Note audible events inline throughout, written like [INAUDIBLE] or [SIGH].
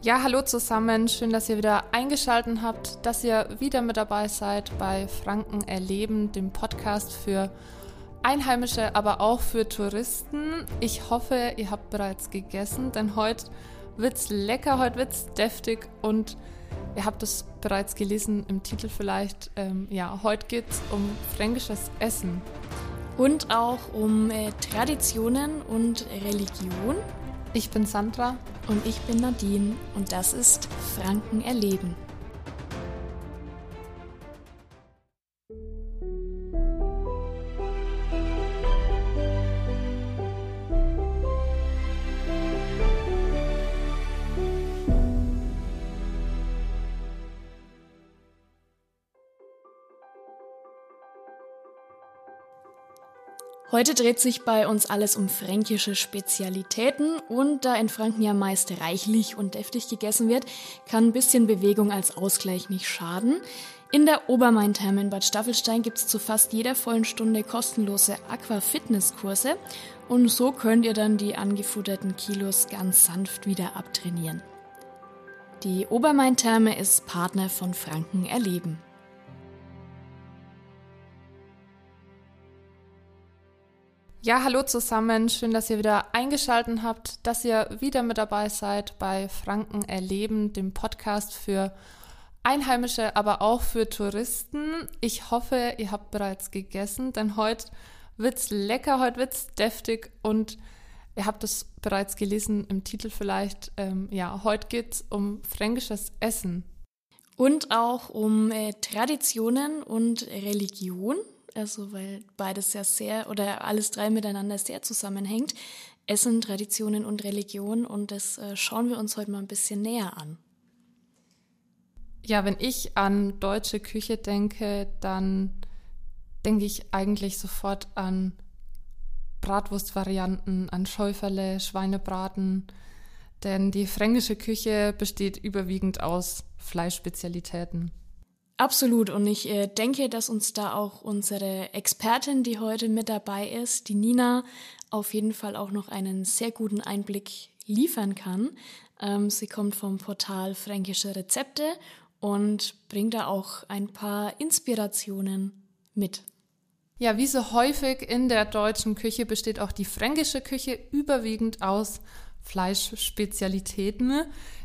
Ja, hallo zusammen. Schön, dass ihr wieder eingeschaltet habt, dass ihr wieder mit dabei seid bei Franken erleben, dem Podcast für Einheimische, aber auch für Touristen. Ich hoffe, ihr habt bereits gegessen, denn heute wird's lecker, heute wird's deftig und ihr habt es bereits gelesen im Titel vielleicht. Ähm, ja, heute geht's um fränkisches Essen. Und auch um äh, Traditionen und Religion. Ich bin Sandra. Und ich bin Nadine. Und das ist Franken erleben. Heute dreht sich bei uns alles um fränkische Spezialitäten und da in Franken ja meist reichlich und deftig gegessen wird, kann ein bisschen Bewegung als Ausgleich nicht schaden. In der Obermain-Therme in Bad Staffelstein gibt es zu fast jeder vollen Stunde kostenlose Aqua-Fitness-Kurse und so könnt ihr dann die angefutterten Kilos ganz sanft wieder abtrainieren. Die Obermain-Therme ist Partner von Franken Erleben. Ja, hallo zusammen. Schön, dass ihr wieder eingeschaltet habt, dass ihr wieder mit dabei seid bei Franken erleben, dem Podcast für Einheimische, aber auch für Touristen. Ich hoffe, ihr habt bereits gegessen, denn heute wird's lecker, heute wird's deftig und ihr habt es bereits gelesen im Titel vielleicht. Ähm, ja, heute geht's um fränkisches Essen. Und auch um äh, Traditionen und Religion also weil beides ja sehr oder alles drei miteinander sehr zusammenhängt. Essen, Traditionen und Religion und das äh, schauen wir uns heute mal ein bisschen näher an. Ja, wenn ich an deutsche Küche denke, dann denke ich eigentlich sofort an Bratwurstvarianten, an Schäuferle, Schweinebraten, denn die fränkische Küche besteht überwiegend aus Fleischspezialitäten. Absolut. Und ich äh, denke, dass uns da auch unsere Expertin, die heute mit dabei ist, die Nina, auf jeden Fall auch noch einen sehr guten Einblick liefern kann. Ähm, sie kommt vom Portal Fränkische Rezepte und bringt da auch ein paar Inspirationen mit. Ja, wie so häufig in der deutschen Küche besteht auch die fränkische Küche überwiegend aus Fleischspezialitäten.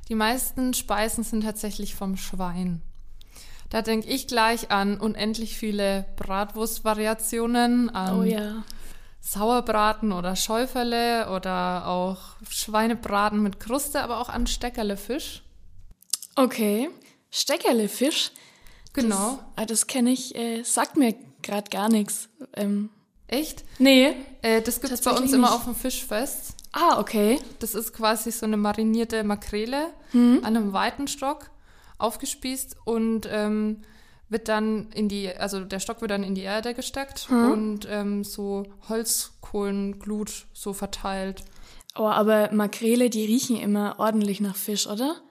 Die meisten Speisen sind tatsächlich vom Schwein. Da denke ich gleich an unendlich viele Bratwurstvariationen, an oh ja. Sauerbraten oder Schäuferle oder auch Schweinebraten mit Kruste, aber auch an Steckerlefisch. Okay, Steckerlefisch. Genau. Das, ah, das kenne ich, äh, sagt mir gerade gar nichts. Ähm, Echt? Nee. Äh, das gibt's bei uns nicht. immer auf dem Fischfest. Ah, okay. Das ist quasi so eine marinierte Makrele hm. an einem weiten Stock aufgespießt und ähm, wird dann in die, also der Stock wird dann in die Erde gesteckt hm. und ähm, so Holzkohlenglut so verteilt. Oh, aber Makrele, die riechen immer ordentlich nach Fisch, oder?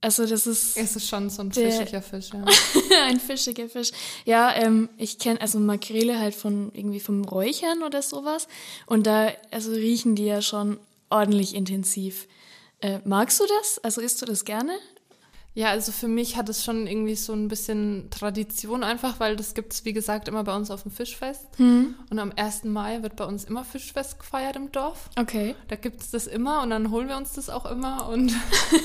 Also das ist. Es ist schon so ein fischiger Fisch, ja. [LAUGHS] ein fischiger Fisch. Ja, ähm, ich kenne also Makrele halt von irgendwie vom Räuchern oder sowas. Und da, also riechen die ja schon ordentlich intensiv. Äh, magst du das? Also isst du das gerne? Ja, also für mich hat es schon irgendwie so ein bisschen Tradition einfach, weil das gibt es, wie gesagt, immer bei uns auf dem Fischfest. Hm. Und am 1. Mai wird bei uns immer Fischfest gefeiert im Dorf. Okay. Da gibt es das immer und dann holen wir uns das auch immer. Und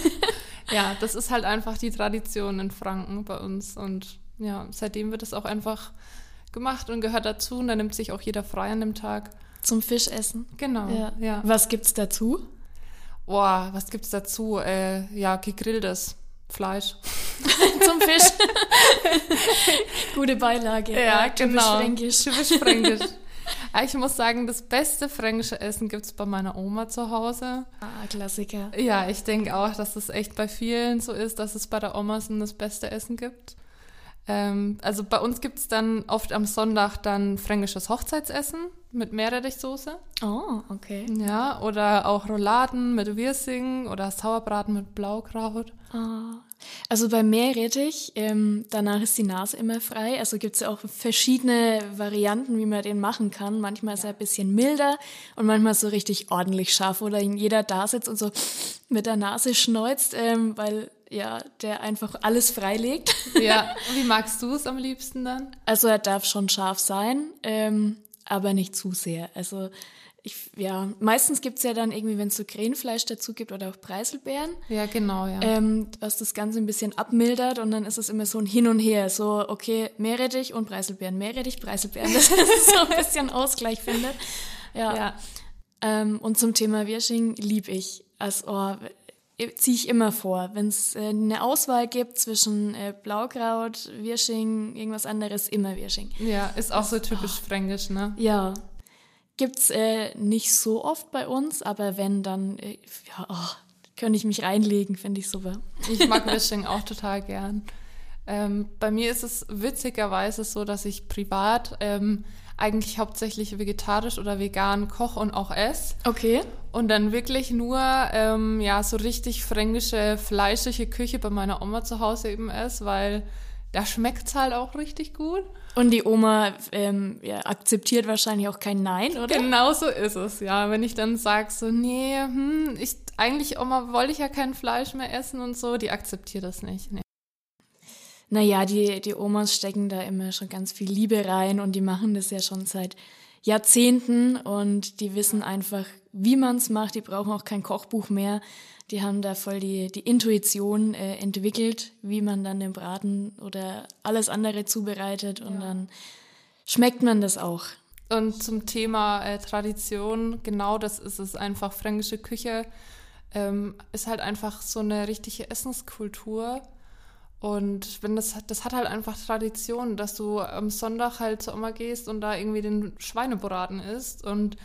[LAUGHS] ja, das ist halt einfach die Tradition in Franken bei uns. Und ja, seitdem wird es auch einfach gemacht und gehört dazu. Und da nimmt sich auch jeder frei an dem Tag. Zum Fischessen. Genau. Ja. ja. Was gibt's dazu? Boah, was gibt's dazu? Äh, ja, gegrilltes. Fleisch. [LAUGHS] Zum Fisch. [LAUGHS] Gute Beilage. Ja, ja genau. Fränkisch. Typisch fränkisch. [LAUGHS] Ich muss sagen, das beste fränkische Essen gibt es bei meiner Oma zu Hause. Ah, Klassiker. Ja, ich denke auch, dass es echt bei vielen so ist, dass es bei der Oma das beste Essen gibt. Ähm, also bei uns gibt es dann oft am Sonntag dann fränkisches Hochzeitsessen mit Meerrettichsoße. Oh, okay. Ja, oder auch Rouladen mit Wirsing oder Sauerbraten mit Blaukraut. Oh. Also bei Meerrettich, ähm, danach ist die Nase immer frei. Also gibt es ja auch verschiedene Varianten, wie man den machen kann. Manchmal ist er ein bisschen milder und manchmal so richtig ordentlich scharf, oder jeder da sitzt und so mit der Nase schneuzt, ähm, weil ja, der einfach alles freilegt. [LAUGHS] Ja, [LAUGHS] wie magst du es am liebsten dann? Also er darf schon scharf sein, ähm, aber nicht zu sehr. Also ich, ja, meistens gibt's ja dann irgendwie, wenn es so Krähenfleisch dazu gibt oder auch Preiselbeeren. Ja, genau, ja. Ähm, was das Ganze ein bisschen abmildert und dann ist es immer so ein Hin und Her. So, okay, Meerrettich und Preiselbeeren, Meerrettich, Preiselbeeren, [LAUGHS] dass es so ein bisschen Ausgleich findet. Ja. ja. Ähm, und zum Thema Wirsching lieb ich. Also, oh, ziehe ich immer vor. Wenn es äh, eine Auswahl gibt zwischen äh, Blaukraut, Wirsching, irgendwas anderes, immer Wirsching. Ja, ist auch so typisch oh. fränkisch, ne? Ja. Gibt's äh, nicht so oft bei uns, aber wenn, dann äh, ja, oh, könnte ich mich reinlegen, finde ich super. Ich mag [LAUGHS] Wirsching auch total gern. Ähm, bei mir ist es witzigerweise so, dass ich privat ähm, eigentlich hauptsächlich vegetarisch oder vegan koche und auch esse. Okay. Und dann wirklich nur ähm, ja so richtig fränkische, fleischige Küche bei meiner Oma zu Hause eben esse, weil da schmeckt es halt auch richtig gut. Und die Oma ähm, ja, akzeptiert wahrscheinlich auch kein Nein, oder? Genau so ist es, ja. Wenn ich dann sage so, nee, hm, ich, eigentlich Oma wollte ich ja kein Fleisch mehr essen und so, die akzeptiert das nicht. Nee. Naja, die, die Omas stecken da immer schon ganz viel Liebe rein und die machen das ja schon seit Jahrzehnten und die wissen einfach, wie man es macht. Die brauchen auch kein Kochbuch mehr. Die haben da voll die, die Intuition äh, entwickelt, wie man dann den Braten oder alles andere zubereitet und ja. dann schmeckt man das auch. Und zum Thema äh, Tradition, genau das ist es einfach. Fränkische Küche ähm, ist halt einfach so eine richtige Essenskultur. Und wenn das, das hat halt einfach Tradition, dass du am Sonntag halt zur Oma gehst und da irgendwie den Schweinebraten isst. Und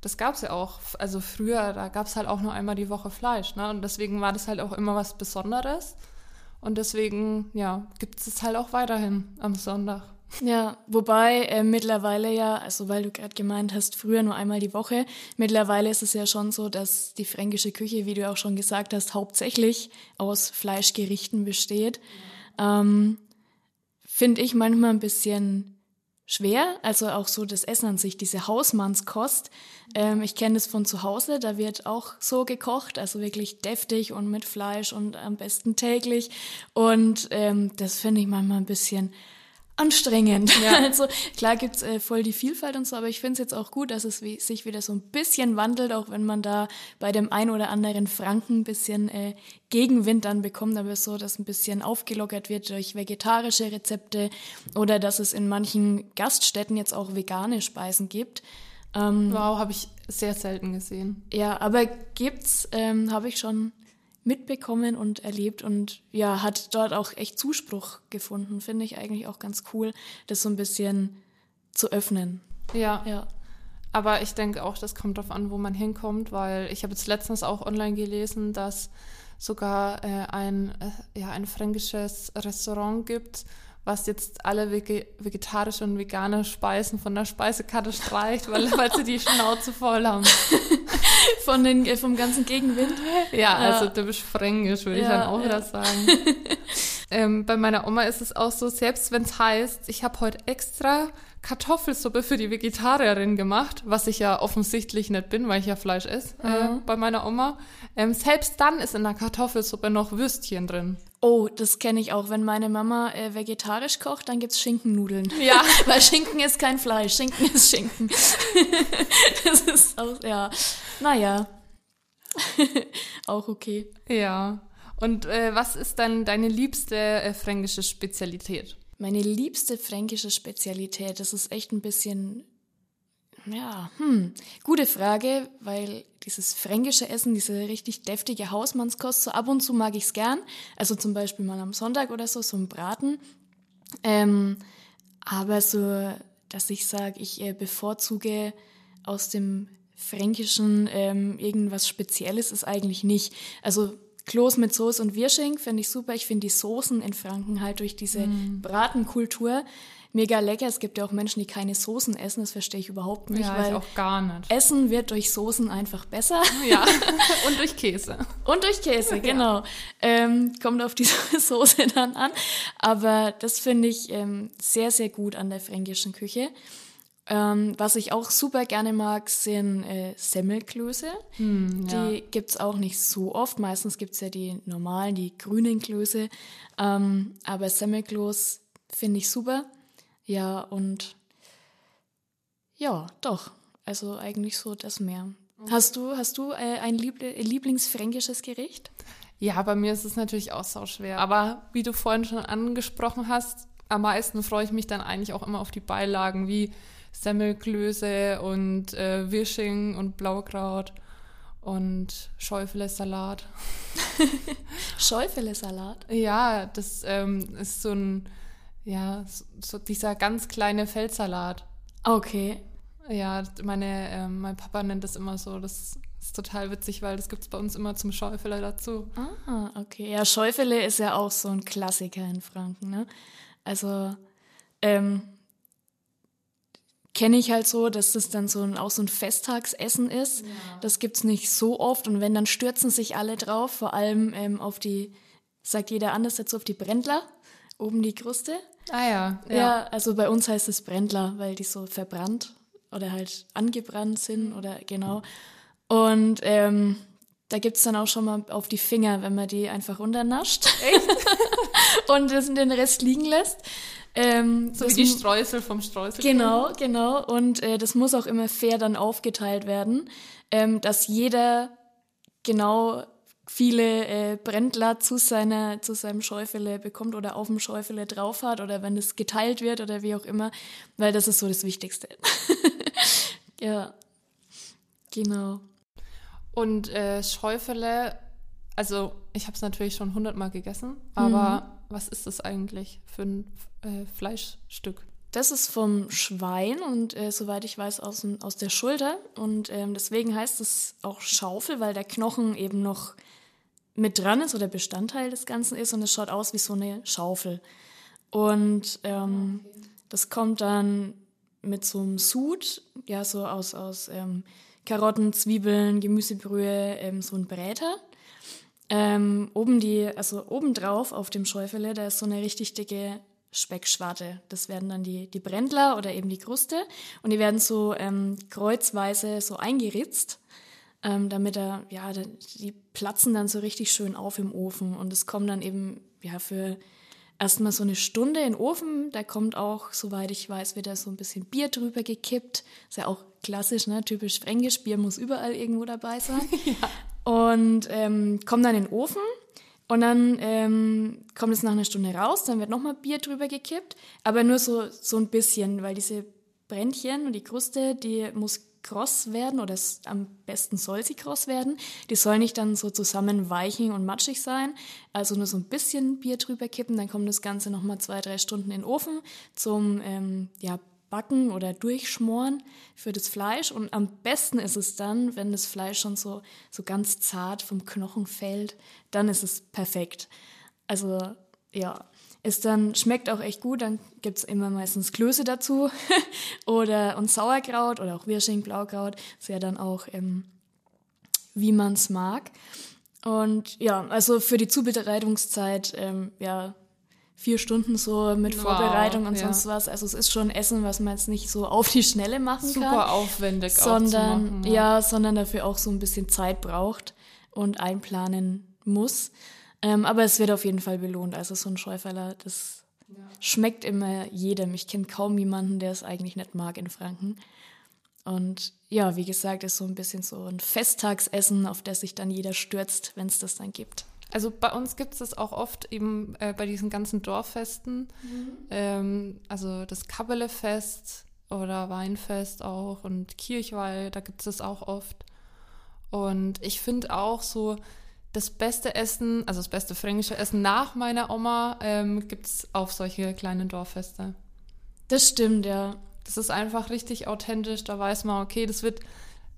das gab es ja auch, also früher, da gab es halt auch nur einmal die Woche Fleisch. Ne? Und deswegen war das halt auch immer was Besonderes. Und deswegen, ja, gibt es es halt auch weiterhin am Sonntag. Ja, wobei äh, mittlerweile ja, also weil du gerade gemeint hast, früher nur einmal die Woche, mittlerweile ist es ja schon so, dass die fränkische Küche, wie du auch schon gesagt hast, hauptsächlich aus Fleischgerichten besteht. Ähm, Finde ich manchmal ein bisschen schwer, also auch so das Essen an sich, diese Hausmannskost. Ähm, ich kenne das von zu Hause, da wird auch so gekocht, also wirklich deftig und mit Fleisch und am besten täglich. Und ähm, das finde ich manchmal ein bisschen anstrengend. Ja. [LAUGHS] Also klar gibt's äh, voll die Vielfalt und so, aber ich finde es jetzt auch gut, dass es wie, sich wieder so ein bisschen wandelt, auch wenn man da bei dem ein oder anderen Franken ein bisschen äh, Gegenwind dann bekommt, aber so, dass ein bisschen aufgelockert wird durch vegetarische Rezepte oder dass es in manchen Gaststätten jetzt auch vegane Speisen gibt. Ähm, wow, habe ich sehr selten gesehen. Ja, aber gibt's, ähm, habe ich schon mitbekommen und erlebt und ja, hat dort auch echt Zuspruch gefunden. Finde ich eigentlich auch ganz cool, das so ein bisschen zu öffnen. Ja. ja. Aber ich denke auch, das kommt darauf an, wo man hinkommt, weil ich habe jetzt letztens auch online gelesen, dass sogar äh, ein, äh, ja, ein fränkisches Restaurant gibt, was jetzt alle vegetarische und vegane Speisen von der Speisekarte streicht, weil, [LAUGHS] weil sie die Schnauze voll haben. [LAUGHS] von den, vom ganzen Gegenwind? Ja, also typisch fränkisch, würde ja, ich dann auch ja. wieder sagen. [LAUGHS] ähm, bei meiner Oma ist es auch so, selbst wenn es heißt, ich habe heute extra Kartoffelsuppe für die Vegetarierin gemacht, was ich ja offensichtlich nicht bin, weil ich ja Fleisch esse äh, bei meiner Oma. Ähm, selbst dann ist in der Kartoffelsuppe noch Würstchen drin. Oh, das kenne ich auch. Wenn meine Mama äh, vegetarisch kocht, dann gibt's Schinkennudeln. Ja. [LAUGHS] weil Schinken ist kein Fleisch, Schinken ist Schinken. [LAUGHS] das ist auch, ja. Naja. [LAUGHS] auch okay. Ja. Und äh, was ist dann deine liebste äh, fränkische Spezialität? Meine liebste fränkische Spezialität, das ist echt ein bisschen, ja, hm, gute Frage, weil dieses fränkische Essen, diese richtig deftige Hausmannskost, so ab und zu mag ich es gern. Also zum Beispiel mal am Sonntag oder so, so ein Braten. Ähm, aber so, dass ich sage, ich äh, bevorzuge aus dem Fränkischen ähm, irgendwas Spezielles, ist eigentlich nicht. Also Kloß mit Soße und Wirsching finde ich super. Ich finde die Soßen in Franken halt durch diese mm. Bratenkultur mega lecker. Es gibt ja auch Menschen, die keine Soßen essen. Das verstehe ich überhaupt nicht. Ja, weil ich auch gar nicht. Essen wird durch Soßen einfach besser. [LAUGHS] Ja, [LAUGHS] und durch Käse. und durch Käse, [LAUGHS] genau. Ja. Ähm, kommt auf die Soße dann an. Aber das finde ich ähm, sehr, sehr gut an der fränkischen Küche. Ähm, was ich auch super gerne mag, sind äh, Semmelklöße. Hm, ja. Die gibt's auch nicht so oft. Meistens gibt's ja die normalen, die grünen Klöße. Ähm, aber Semmelkloß finde ich super. Ja, und ja, doch. Also eigentlich so das mehr. Hast du, hast du äh, ein Liebl Lieblingsfränkisches Gericht? Ja, bei mir ist es natürlich auch sau schwer. Aber wie du vorhin schon angesprochen hast, am meisten freue ich mich dann eigentlich auch immer auf die Beilagen wie Semmelklöße und äh, Wirsching und Blaukraut und Schäufele-Salat. [LAUGHS] Schäufele-Salat? Ja, das ähm, ist so ein, ja, so dieser ganz kleine Feldsalat. Okay. Ja, meine, äh, mein Papa nennt das immer so. Das ist total witzig, weil das gibt es bei uns immer zum Schäufele dazu. Ah, okay. Ja, Schäufele ist ja auch so ein Klassiker in Franken, ne? Also, ähm, kenne ich halt so, dass das dann so ein, auch so ein Festtagsessen ist. Ja. Das gibt's nicht so oft und wenn, dann stürzen sich alle drauf, vor allem ähm, auf die, sagt jeder anders dazu, auf die Brändler, oben die Kruste. Ah ja, ja. Ja, also bei uns heißt es Brändler, weil die so verbrannt oder halt angebrannt sind oder genau. Und ähm, da gibt's dann auch schon mal auf die Finger, wenn man die einfach runternascht. Echt? [LAUGHS] und den Rest liegen lässt. Ähm, so wie die Streusel vom Streusel. Genau, genau. Und äh, das muss auch immer fair dann aufgeteilt werden, ähm, dass jeder genau viele äh, Brändler zu seiner zu seinem Schäufele bekommt oder auf dem Schäufele drauf hat oder wenn es geteilt wird oder wie auch immer, weil das ist so das Wichtigste. [LAUGHS] ja, genau. Und äh, Schäufele, also ich habe es natürlich schon hundertmal gegessen, aber mhm. was ist das eigentlich für ein äh, Fleischstück. Das ist vom Schwein und äh, soweit ich weiß aus, aus der Schulter. Und ähm, deswegen heißt es auch Schaufel, weil der Knochen eben noch mit dran ist oder Bestandteil des Ganzen ist und es schaut aus wie so eine Schaufel. Und ähm, okay. das kommt dann mit so einem Sud, ja, so aus, aus ähm, Karotten, Zwiebeln, Gemüsebrühe, ähm, so ein Bräter. Ähm, oben die, also obendrauf auf dem Schäufele, da ist so eine richtig dicke Speckschwarte. Das werden dann die, die Brändler oder eben die Kruste. Und die werden so ähm, kreuzweise so eingeritzt, ähm, damit er, ja, die platzen dann so richtig schön auf im Ofen. Und es kommt dann eben, ja, für erstmal so eine Stunde in den Ofen. Da kommt auch, soweit ich weiß, wieder so ein bisschen Bier drüber gekippt. Ist ja auch klassisch, ne? Typisch fränkisch. Bier muss überall irgendwo dabei sein. [LAUGHS] ja. Und ähm, kommt dann in den Ofen und dann ähm, kommt es nach einer Stunde raus, dann wird nochmal Bier drüber gekippt, aber nur so, so ein bisschen, weil diese Brändchen und die Kruste, die muss kross werden oder es, am besten soll sie kross werden. Die soll nicht dann so zusammen weichen und matschig sein. Also nur so ein bisschen Bier drüber kippen, dann kommt das Ganze nochmal zwei, drei Stunden in den Ofen zum ähm, ja, backen oder durchschmoren für das Fleisch. Und am besten ist es dann, wenn das Fleisch schon so, so ganz zart vom Knochen fällt, dann ist es perfekt. Also ja, es dann schmeckt auch echt gut. Dann gibt es immer meistens Klöße dazu [LAUGHS] oder und Sauerkraut oder auch Wirsching, Blaukraut. Ist ja dann auch, ähm, wie man es mag. Und ja, also für die Zubereitungszeit, ähm, ja, vier Stunden so mit wow, Vorbereitung und ja. sonst was. Also es ist schon Essen, was man jetzt nicht so auf die Schnelle machen Super kann. Super aufwendig sondern, ja. ja. sondern dafür auch so ein bisschen Zeit braucht und einplanen muss. Ähm, aber es wird auf jeden Fall belohnt. Also so ein Schäuferler, das ja. schmeckt immer jedem. Ich kenne kaum jemanden, der es eigentlich nicht mag in Franken. Und ja, wie gesagt, ist so ein bisschen so ein Festtagsessen, auf das sich dann jeder stürzt, wenn es das dann gibt. Also bei uns gibt es das auch oft eben äh, bei diesen ganzen Dorffesten. Mhm. Ähm, also das Kabbelefest oder Weinfest auch und Kirchweih, da gibt es das auch oft. Und ich finde auch so, das beste Essen, also das beste fränkische Essen nach meiner Oma ähm, gibt es auf solche kleinen Dorffeste. Das stimmt, ja. Das ist einfach richtig authentisch. Da weiß man, okay, das wird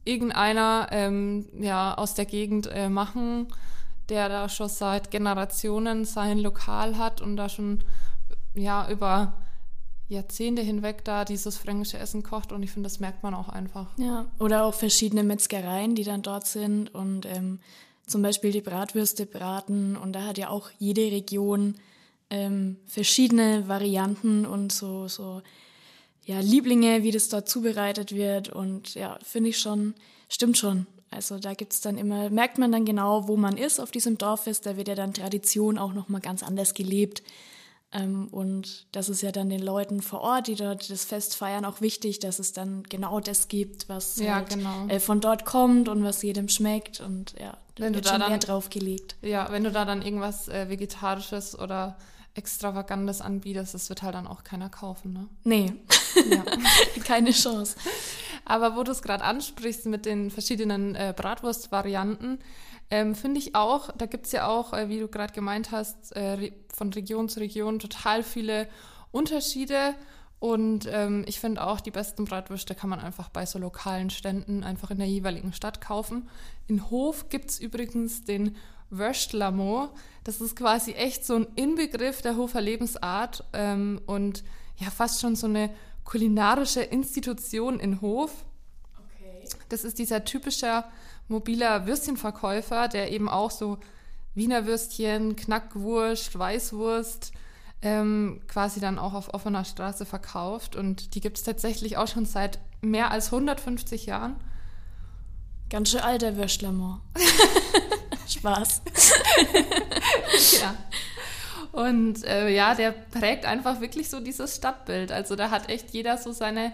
irgendeiner ähm, ja aus der Gegend äh, machen der da schon seit Generationen sein Lokal hat und da schon ja über Jahrzehnte hinweg da dieses fränkische Essen kocht und ich finde, das merkt man auch einfach. Ja, oder auch verschiedene Metzgereien, die dann dort sind und ähm, zum Beispiel die Bratwürste braten und da hat ja auch jede Region ähm, verschiedene Varianten und so, so ja, Lieblinge, wie das dort zubereitet wird und ja, finde ich schon, stimmt schon. Also da gibt es dann immer, merkt man dann genau, wo man ist auf diesem Dorffest, da wird ja dann Tradition auch nochmal ganz anders gelebt. Ähm, und das ist ja dann den Leuten vor Ort, die dort das Fest feiern, auch wichtig, dass es dann genau das gibt, was ja, halt, genau. äh, von dort kommt und was jedem schmeckt. Und ja, da wenn wird du da schon dann, Wert drauf gelegt. Ja, wenn du da dann irgendwas äh, Vegetarisches oder Extravagantes anbietest, das wird halt dann auch keiner kaufen, ne? Nee, ja. [LAUGHS] keine Chance. Aber wo du es gerade ansprichst mit den verschiedenen äh, Bratwurstvarianten, ähm, Finde ich auch, da gibt es ja auch, äh, wie du gerade gemeint hast, äh, von Region zu Region total viele Unterschiede. Und ähm, ich finde auch, die besten Bratwürste kann man einfach bei so lokalen Ständen einfach in der jeweiligen Stadt kaufen. In Hof gibt es übrigens den Wörstlamo. Das ist quasi echt so ein Inbegriff der Hofer Lebensart ähm, und ja, fast schon so eine kulinarische Institution in Hof. Okay. Das ist dieser typische mobiler Würstchenverkäufer, der eben auch so Wiener Würstchen, Knackwurst, Weißwurst ähm, quasi dann auch auf offener Straße verkauft. Und die gibt es tatsächlich auch schon seit mehr als 150 Jahren. Ganz schön alter Würstlermann. [LAUGHS] Spaß. ja. Und äh, ja, der prägt einfach wirklich so dieses Stadtbild. Also da hat echt jeder so seine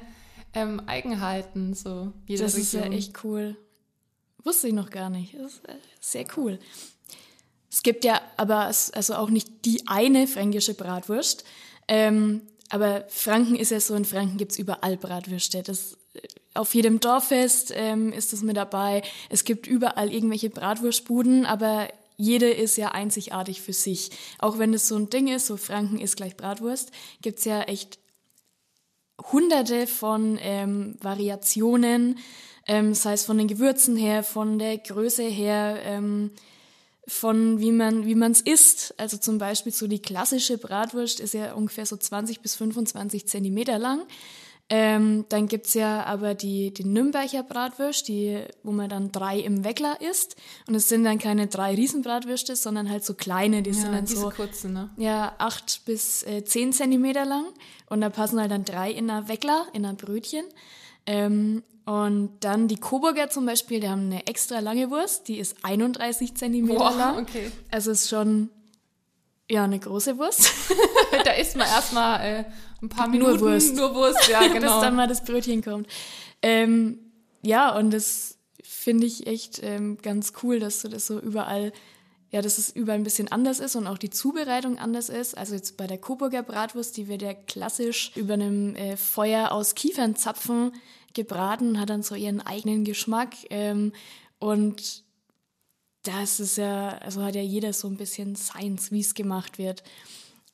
ähm, Eigenheiten. So jede das Region. ist ja echt cool. Wusste ich noch gar nicht. Das ist äh, sehr cool. Es gibt ja aber also auch nicht die eine fränkische Bratwurst. Ähm, aber Franken ist ja so, in Franken gibt es überall Bratwürste. Das, äh, auf jedem Dorffest ähm, ist das mit dabei. Es gibt überall irgendwelche Bratwurstbuden, aber jede ist ja einzigartig für sich. Auch wenn es so ein Ding ist, so Franken ist gleich Bratwurst, gibt es ja echt hunderte von ähm, Variationen ähm, sei es von den Gewürzen her, von der Größe her, ähm, von wie man wie man es isst. Also zum Beispiel so die klassische Bratwurst ist ja ungefähr so 20 bis 25 Zentimeter lang. Ähm, dann gibt's ja aber die, die Nürnberger Bratwurst, die, wo man dann drei im Weckler isst. Und es sind dann keine drei Riesenbratwürste, sondern halt so kleine, die ja, sind dann so kurzen, ne? ja, acht bis äh, zehn Zentimeter lang. Und da passen halt dann drei in einer Weckler, in einer Brötchen. Ähm, und dann die Coburger zum Beispiel, die haben eine extra lange Wurst, die ist 31 Zentimeter wow, lang. Okay. Also ist schon ja eine große Wurst. [LAUGHS] da isst man erstmal äh, ein paar Minuten nur Wurst, nur Wurst ja, [LAUGHS] genau. bis dann mal das Brötchen kommt. Ähm, ja, und das finde ich echt ähm, ganz cool, dass du das so überall, ja, dass es überall ein bisschen anders ist und auch die Zubereitung anders ist. Also jetzt bei der Coburger Bratwurst, die wird ja klassisch über einem äh, Feuer aus Kiefernzapfen gebraten, hat dann so ihren eigenen Geschmack. Ähm, und das ist ja, also hat ja jeder so ein bisschen Science, wie es gemacht wird.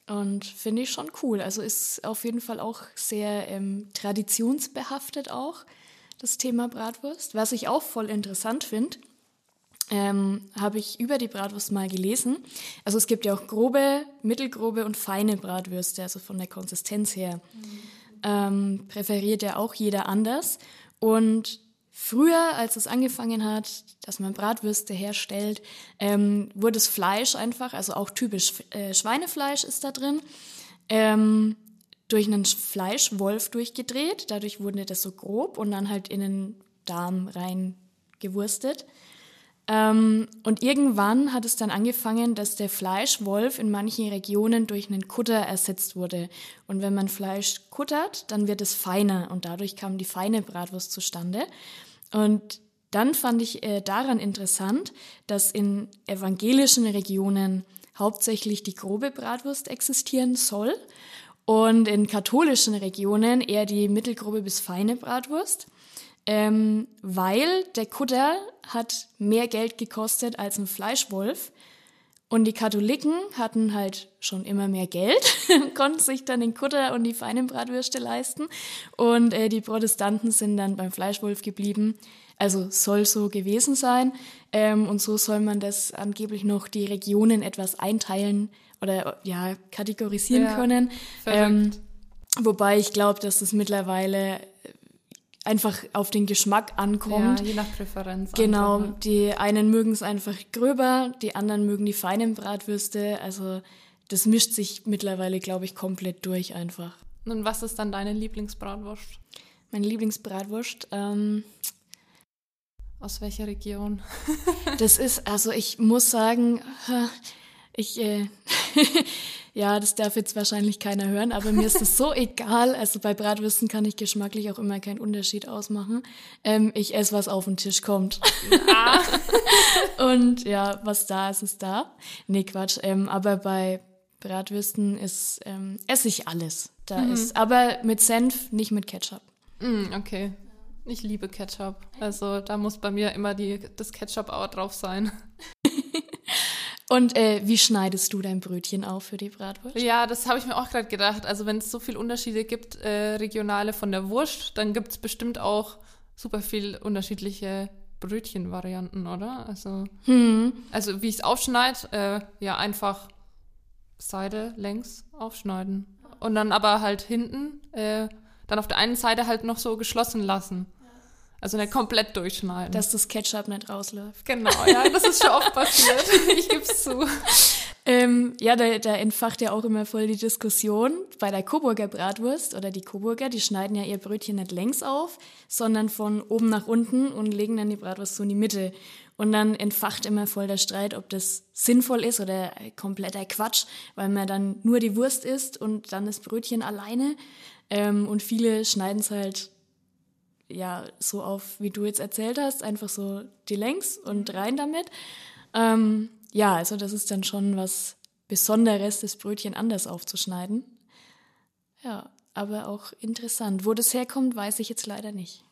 Und finde ich schon cool. Also ist auf jeden Fall auch sehr ähm, traditionsbehaftet auch, das Thema Bratwurst. Was ich auch voll interessant finde, ähm, habe ich über die Bratwurst mal gelesen. Also es gibt ja auch grobe, mittelgrobe und feine Bratwürste, also von der Konsistenz her. Mhm ähm, präferiert ja auch jeder anders. Und früher, als es angefangen hat, dass man Bratwürste herstellt, ähm, wurde das Fleisch einfach, also auch typisch äh, Schweinefleisch ist da drin, ähm, durch einen Fleischwolf durchgedreht. Dadurch wurde das so grob und dann halt in den Darm rein gewurstet. Ähm, und irgendwann hat es dann angefangen, dass der Fleischwolf in manchen Regionen durch einen Kutter ersetzt wurde. Und wenn man Fleisch kuttert, dann wird es feiner und dadurch kam die feine Bratwurst zustande. Und dann fand ich äh, daran interessant, dass in evangelischen Regionen hauptsächlich die grobe Bratwurst existieren soll und in katholischen Regionen eher die mittelgrobe bis feine Bratwurst ähm, weil der Kutter hat mehr Geld gekostet als ein Fleischwolf Und die Katholiken hatten halt schon immer mehr Geld, [LAUGHS] konnten sich dann den Kutter und die feinen Bratwürste leisten. Und äh, die Protestanten sind dann beim Fleischwolf geblieben. Also soll so gewesen sein. Ähm, und so soll man das angeblich noch die Regionen etwas einteilen oder ja, kategorisieren ja, können. Ähm, wobei ich glaube, dass das mittlerweile einfach auf den Geschmack ankommt. Ja, je nach Präferenz. Genau, ne? die einen mögen es einfach gröber, die anderen mögen die feinen Bratwürste. Also das mischt sich mittlerweile, glaube ich, komplett durch einfach. Und was ist dann deine Lieblingsbratwurst? Meine Lieblingsbratwurst? Ähm, Aus welcher Region? das ist, also ich muss sagen, ich, äh, [LAUGHS] ja, das darf jetzt wahrscheinlich keiner hören, aber mir ist es so [LAUGHS] egal. Also bei Bratwürsten kann ich geschmacklich auch immer keinen Unterschied ausmachen. Ähm, ich esse, was auf den Tisch kommt. Ah. [LAUGHS] Und ja, was da ist, ist da. Nee, Quatsch. Ähm, aber bei Bratwürsten ist, ähm, esse ich alles. Da mhm. ist, aber mit Senf, nicht mit Ketchup. Mm, okay. Ich liebe Ketchup. Also da muss bei mir immer die, das Ketchup auch drauf sein. Und äh, wie schneidest du dein Brötchen auf für die Bratwurst? Ja, das habe ich mir auch gerade gedacht. Also wenn es so viele Unterschiede gibt, äh, regionale von der Wurst, dann gibt es bestimmt auch super viel unterschiedliche Brötchenvarianten, oder? Also, hm. also wie ich es aufschneide, äh, ja, einfach Seite längs aufschneiden. Und dann aber halt hinten, äh, dann auf der einen Seite halt noch so geschlossen lassen. Also nicht komplett durchschneiden. Dass das Ketchup nicht rausläuft. Genau, ja, das ist schon oft passiert. [LAUGHS] Ich gebe es zu. Ähm, ja, da, da entfacht ja auch immer voll die Diskussion bei der Coburger Bratwurst oder die Coburger, die schneiden ja ihr Brötchen nicht längs auf, sondern von oben nach unten und legen dann die Bratwurst so in die Mitte. Und dann entfacht immer voll der Streit, ob das sinnvoll ist oder kompletter Quatsch, weil man dann nur die Wurst isst und dann das Brötchen alleine. Ähm, und viele schneiden es halt ja, so auf, wie du jetzt erzählt hast, einfach so die Längs und rein damit. Ähm, ja, also das ist dann schon was Besonderes, das Brötchen anders aufzuschneiden. Ja, aber auch interessant. Wo das herkommt, weiß ich jetzt leider nicht.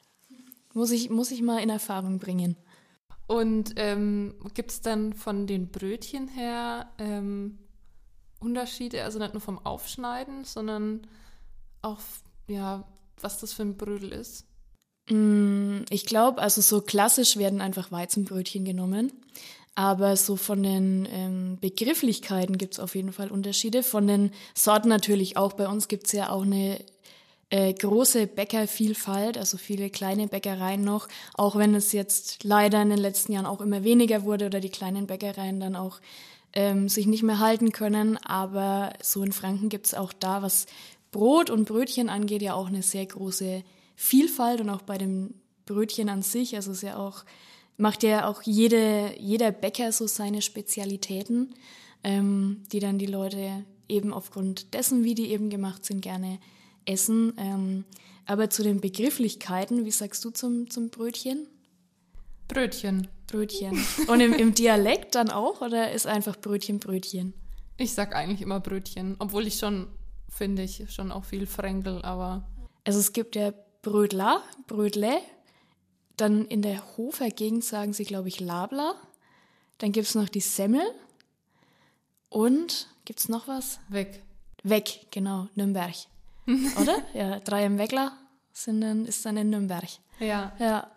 Muss ich, muss ich mal in Erfahrung bringen. Und ähm, gibt es dann von den Brötchen her ähm, Unterschiede, also nicht nur vom Aufschneiden, sondern auch, ja, was das für ein Brödel ist? Mm, ich glaube, also so klassisch werden einfach Weizenbrötchen genommen. Aber so von den ähm, Begrifflichkeiten gibt es auf jeden Fall Unterschiede. Von den Sorten natürlich auch. Bei uns gibt es ja auch eine äh, große Bäckervielfalt, also viele kleine Bäckereien noch, auch wenn es jetzt leider in den letzten Jahren auch immer weniger wurde oder die kleinen Bäckereien dann auch ähm, sich nicht mehr halten können. Aber so in Franken gibt es auch da, was Brot und Brötchen angeht, ja auch eine sehr große Vielfalt und auch bei dem Brötchen an sich. Also es ist ja auch, macht ja auch jede, jeder Bäcker so seine Spezialitäten, ähm, die dann die Leute eben aufgrund dessen, wie die eben gemacht sind, gerne essen. Ähm, aber zu den Begrifflichkeiten, wie sagst du zum, zum Brötchen? Brötchen. Brötchen. Und im, im Dialekt dann auch oder ist einfach Brötchen Brötchen? Ich sag eigentlich immer Brötchen, obwohl ich schon, finde ich, schon auch viel Fränkel, aber. Also es gibt ja Brödler, Brödle. Dann in der Hofer Gegend sagen sie, glaube ich, Labler. Dann gibt es noch die Semmel. Und gibt es noch was? Weg. Weg, genau, Nürnberg. [LAUGHS] Oder? Ja, drei im Wegler sind dann, ist dann in Nürnberg. Ja. ja.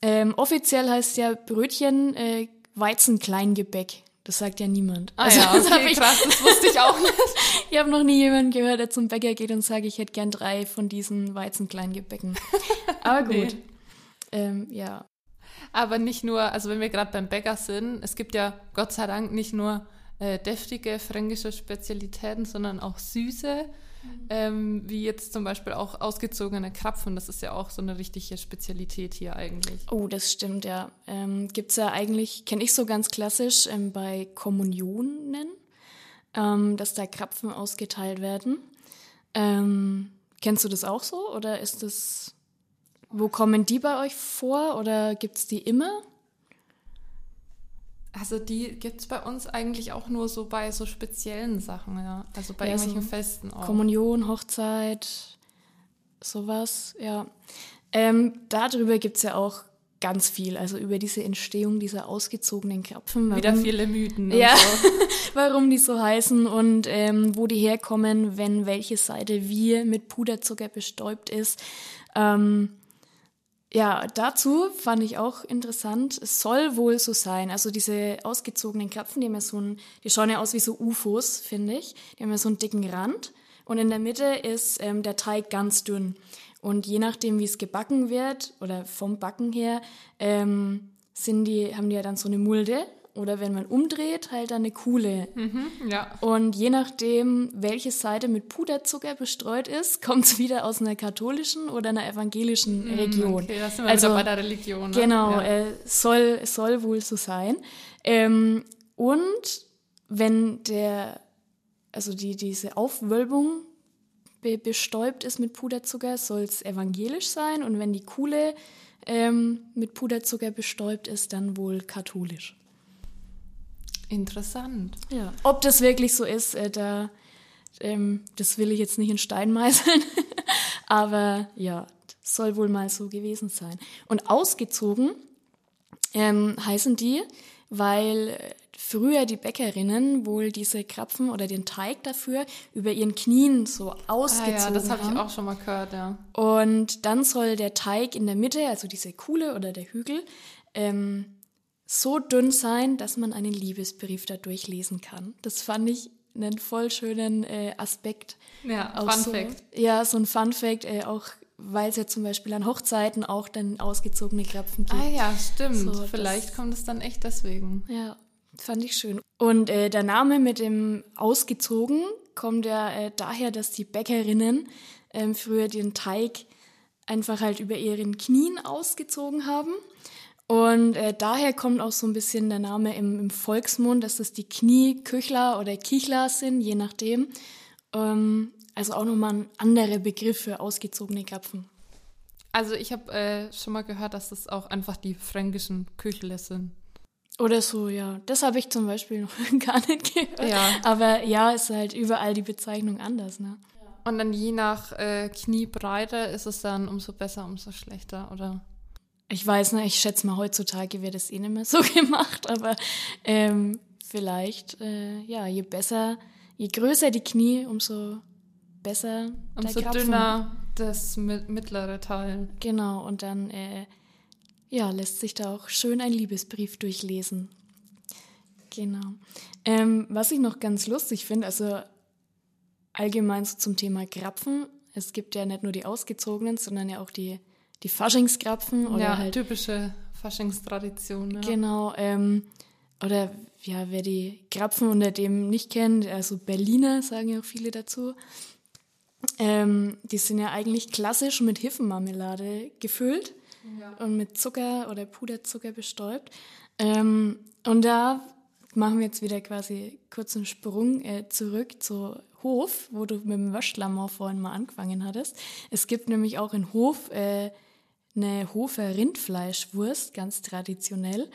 Ähm, offiziell heißt ja Brötchen äh, Weizenkleingebäck. Das sagt ja niemand. Ah also, ja, [LAUGHS] okay, ich, krass, das wusste ich auch nicht. [LAUGHS] ich habe noch nie jemanden gehört, der zum Bäcker geht und sagt, ich hätte gern drei von diesen Weizenkleinggebäcken. [LAUGHS] Aber gut. Nee. Ähm, ja. Aber nicht nur, also wenn wir gerade beim Bäcker sind, es gibt ja Gott sei Dank nicht nur äh, deftige fränkische Spezialitäten, sondern auch süße. Ähm, wie jetzt zum Beispiel auch ausgezogene Krapfen. Das ist ja auch so eine richtige Spezialität hier eigentlich. Oh, das stimmt, ja. Ähm, Gibt es ja eigentlich, kenne ich so ganz klassisch ähm, bei Kommunionen, ähm, dass da Krapfen ausgeteilt werden. Ähm, kennst du das auch so oder ist das, wo kommen die bei euch vor oder gibt es die immer? Also die gibt es bei uns eigentlich auch nur so bei so speziellen Sachen, ja. Also bei ja, irgendwelchen so Festen auch. Kommunion, Hochzeit, sowas, ja. Ähm, darüber gibt es ja auch ganz viel, also über diese Entstehung dieser ausgezogenen Krapfen. Warum, Wieder viele Mythen. Ja, so. [LAUGHS] warum die so heißen und ähm, wo die herkommen, wenn welche Seite wie mit Puderzucker bestäubt ist. Ähm, ja, dazu fand ich auch interessant, es soll wohl so sein. Also diese ausgezogenen Krapfen, die haben ja so ein, die schauen ja aus wie so UFOs, finde ich. Die haben ja so einen dicken Rand und in der Mitte ist ähm, der Teig ganz dünn. Und je nachdem, wie es gebacken wird oder vom Backen her, ähm, sind die, haben die ja dann so eine Mulde oder wenn man umdreht, halt eine Kuhle. Mhm, ja. Und je nachdem, welche Seite mit Puderzucker bestreut ist, [LAUGHS] kommt es wieder aus einer katholischen oder einer evangelischen mhm, Region. Okay, das sind wir also bei der Religion. Ne? Genau, ja. äh, soll, soll wohl so sein. Ähm, und wenn der, also die, diese Aufwölbung be bestäubt ist mit Puderzucker, soll es evangelisch sein. Und wenn die Kuhle ähm, mit Puderzucker bestäubt ist, dann wohl katholisch. Interessant. Ja. Ob das wirklich so ist, äh, da, ähm, das will ich jetzt nicht in Stein meißeln. [LAUGHS] Aber ja, soll wohl mal so gewesen sein. Und ausgezogen ähm, heißen die, weil früher die Bäckerinnen wohl diese Krapfen oder den Teig dafür über ihren Knien so ausgezogen haben. Ah ja, das habe ich auch schon mal gehört, ja. Und dann soll der Teig in der Mitte, also diese Kuhle oder der Hügel, ähm, so dünn sein, dass man einen Liebesbrief dadurch lesen kann. Das fand ich einen voll schönen äh, Aspekt. Ja, Fun so, Fact. Ja, so ein Fun Fact, äh, auch weil es ja zum Beispiel an Hochzeiten auch dann ausgezogene Krapfen gibt. Ah ja, stimmt. So, Vielleicht das, kommt es dann echt deswegen. Ja, fand ich schön. Und äh, der Name mit dem ausgezogen kommt ja äh, daher, dass die Bäckerinnen ähm, früher den Teig einfach halt über ihren Knien ausgezogen haben und äh, daher kommt auch so ein bisschen der Name im, im Volksmund, dass das die Knieküchler oder Kichler sind, je nachdem. Ähm, also auch nochmal ein anderer Begriff für ausgezogene Krapfen. Also ich habe äh, schon mal gehört, dass das auch einfach die fränkischen Küchle sind. Oder so, ja. Das habe ich zum Beispiel noch [LAUGHS] gar nicht gehört. Ja. Aber ja, ist halt überall die Bezeichnung anders, ne? Und dann je nach äh, Kniebreite ist es dann umso besser, umso schlechter, oder? Ich weiß nicht, ich schätze mal, heutzutage wird es eh nicht mehr so [LAUGHS] gemacht, aber ähm, vielleicht, äh, ja, je besser, je größer die Knie, umso besser. Umso dünner das mittlere Teil. Genau, und dann, äh, ja, lässt sich da auch schön ein Liebesbrief durchlesen. Genau. Ähm, was ich noch ganz lustig finde, also allgemein so zum Thema Grapfen, es gibt ja nicht nur die ausgezogenen, sondern ja auch die die Faschingskrapfen oder ja, halt typische Faschingstradition. Ja. Genau. Ähm, oder ja, wer die Krapfen unter dem nicht kennt, also Berliner sagen ja auch viele dazu. Ähm, die sind ja eigentlich klassisch mit Hiffenmarmelade gefüllt ja. und mit Zucker oder Puderzucker bestäubt. Ähm, und da machen wir jetzt wieder quasi kurz einen Sprung äh, zurück zu Hof, wo du mit dem Waschlammer vorhin mal angefangen hattest. Es gibt nämlich auch in Hof äh, eine Hofer Rindfleischwurst, ganz traditionell,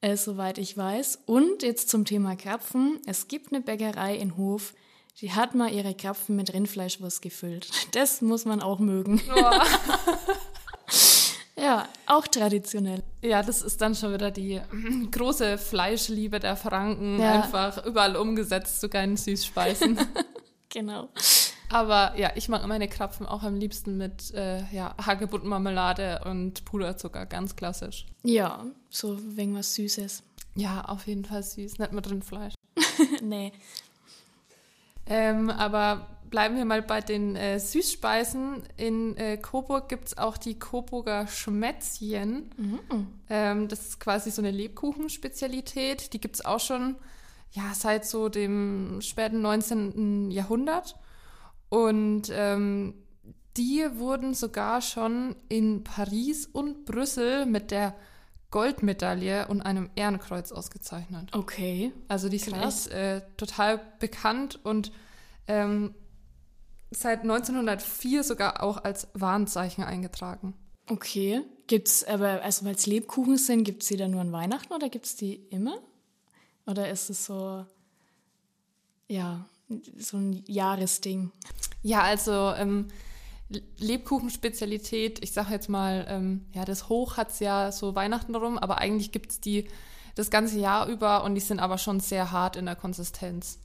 äh, soweit ich weiß. Und jetzt zum Thema Krapfen. Es gibt eine Bäckerei in Hof, die hat mal ihre Krapfen mit Rindfleischwurst gefüllt. [LAUGHS] Das muss man auch mögen. Oh. [LAUGHS] ja, auch traditionell. Ja, das ist dann schon wieder die [CLEARS THROAT] große Fleischliebe der Franken, ja. einfach überall umgesetzt zu geilen Süßspeisen. [LAUGHS] genau. Aber ja, ich mag meine Krapfen auch am liebsten mit äh, ja, Hagebuttenmarmelade und Puderzucker, ganz klassisch. Ja, so wegen was Süßes. Ja, auf jeden Fall süß, nicht mit Rindfleisch. [LAUGHS] nee. Ähm, aber bleiben wir mal bei den äh, Süßspeisen. In äh, Coburg gibt es auch die Coburger Schmätzchen. Mhm. Ähm, das ist quasi so eine Lebkuchenspezialität. Die gibt es auch schon ja, seit so dem späten 19. Jahrhundert. Und ähm, die wurden sogar schon in Paris und Brüssel mit der Goldmedaille und einem Ehrenkreuz ausgezeichnet. Okay. Also die Krass. sind echt äh, total bekannt und ähm, seit 1904 sogar auch als Warnzeichen eingetragen. Okay. Gibt's aber, also weil es Lebkuchen sind, gibt es die dann nur an Weihnachten oder gibt es die immer? Oder ist es so, ja, so ein Jahresding. Ja, also ähm, Lebkuchenspezialität. Ich sage jetzt mal, ähm, ja, das Hoch hat's ja so Weihnachten rum, aber eigentlich gibt's die das ganze Jahr über und die sind aber schon sehr hart in der Konsistenz.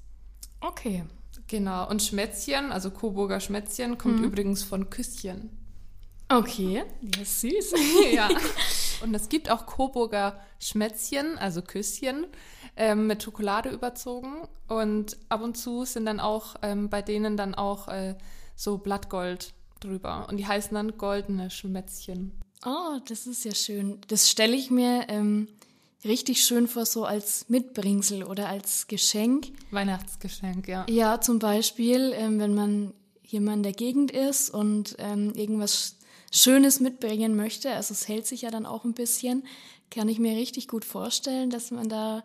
Okay. Genau. Und Schmätzchen, also Coburger Schmätzchen, kommt mhm. übrigens von Küsschen. Okay, ja, süß. [LAUGHS] ja. [LAUGHS] Und es gibt auch Coburger Schmätzchen, also Küsschen, ähm, mit Schokolade überzogen. Und ab und zu sind dann auch ähm, bei denen dann auch äh, so Blattgold drüber. Und die heißen dann goldene Schmätzchen. Oh, das ist ja schön. Das stelle ich mir ähm, richtig schön vor, so als Mitbringsel oder als Geschenk. Weihnachtsgeschenk, ja. Ja, zum Beispiel, ähm, wenn man hier mal in der Gegend ist und ähm, irgendwas Schönes mitbringen möchte, also es hält sich ja dann auch ein bisschen, kann ich mir richtig gut vorstellen, dass man da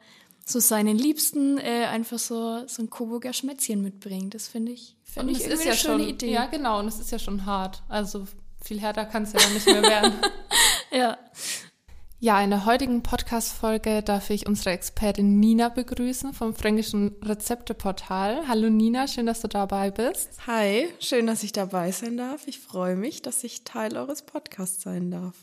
so seinen Liebsten äh, einfach so, so ein Coburger Schmätzchen mitbringt. Das finde ich, finde ich ist ja eine schöne schon, Idee. Ja, genau, und es ist ja schon hart. Also viel härter kann es ja nicht mehr werden. [LAUGHS] ja. Ja, in der heutigen Podcast-Folge darf ich unsere Expertin Nina begrüßen vom Fränkischen Rezepteportal. Hallo Nina, schön, dass du dabei bist. Hi, schön, dass ich dabei sein darf. Ich freue mich, dass ich Teil eures Podcasts sein darf.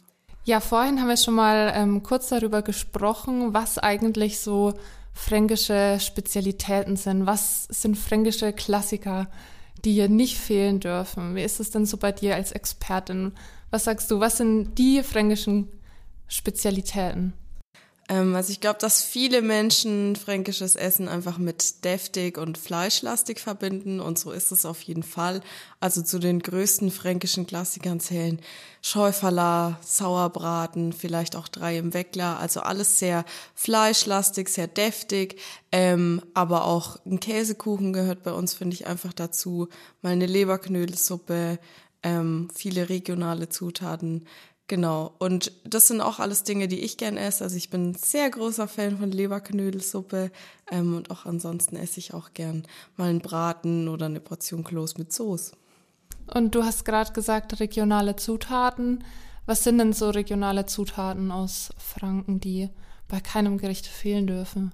Ja, vorhin haben wir schon mal ähm, kurz darüber gesprochen, was eigentlich so fränkische Spezialitäten sind. Was sind fränkische Klassiker, die hier nicht fehlen dürfen? Wie ist es denn so bei dir als Expertin? Was sagst du, was sind die fränkischen Spezialitäten? Ähm, also ich glaube, dass viele Menschen fränkisches Essen einfach mit deftig und fleischlastig verbinden und so ist es auf jeden Fall. Also zu den größten fränkischen Klassikern zählen Schäuferler, Sauerbraten, vielleicht auch drei im Weckler. Also alles sehr fleischlastig, sehr deftig. Ähm, aber auch ein Käsekuchen gehört bei uns, finde ich, einfach dazu. Mal eine Leberknödelsuppe, ähm, viele regionale Zutaten. Genau. Und das sind auch alles Dinge, die ich gern esse. Also ich bin sehr großer Fan von Leberknödelsuppe ähm, und auch ansonsten esse ich auch gern mal einen Braten oder eine Portion Kloß mit Soße. Und du hast gerade gesagt, regionale Zutaten. Was sind denn so regionale Zutaten aus Franken, die bei keinem Gericht fehlen dürfen?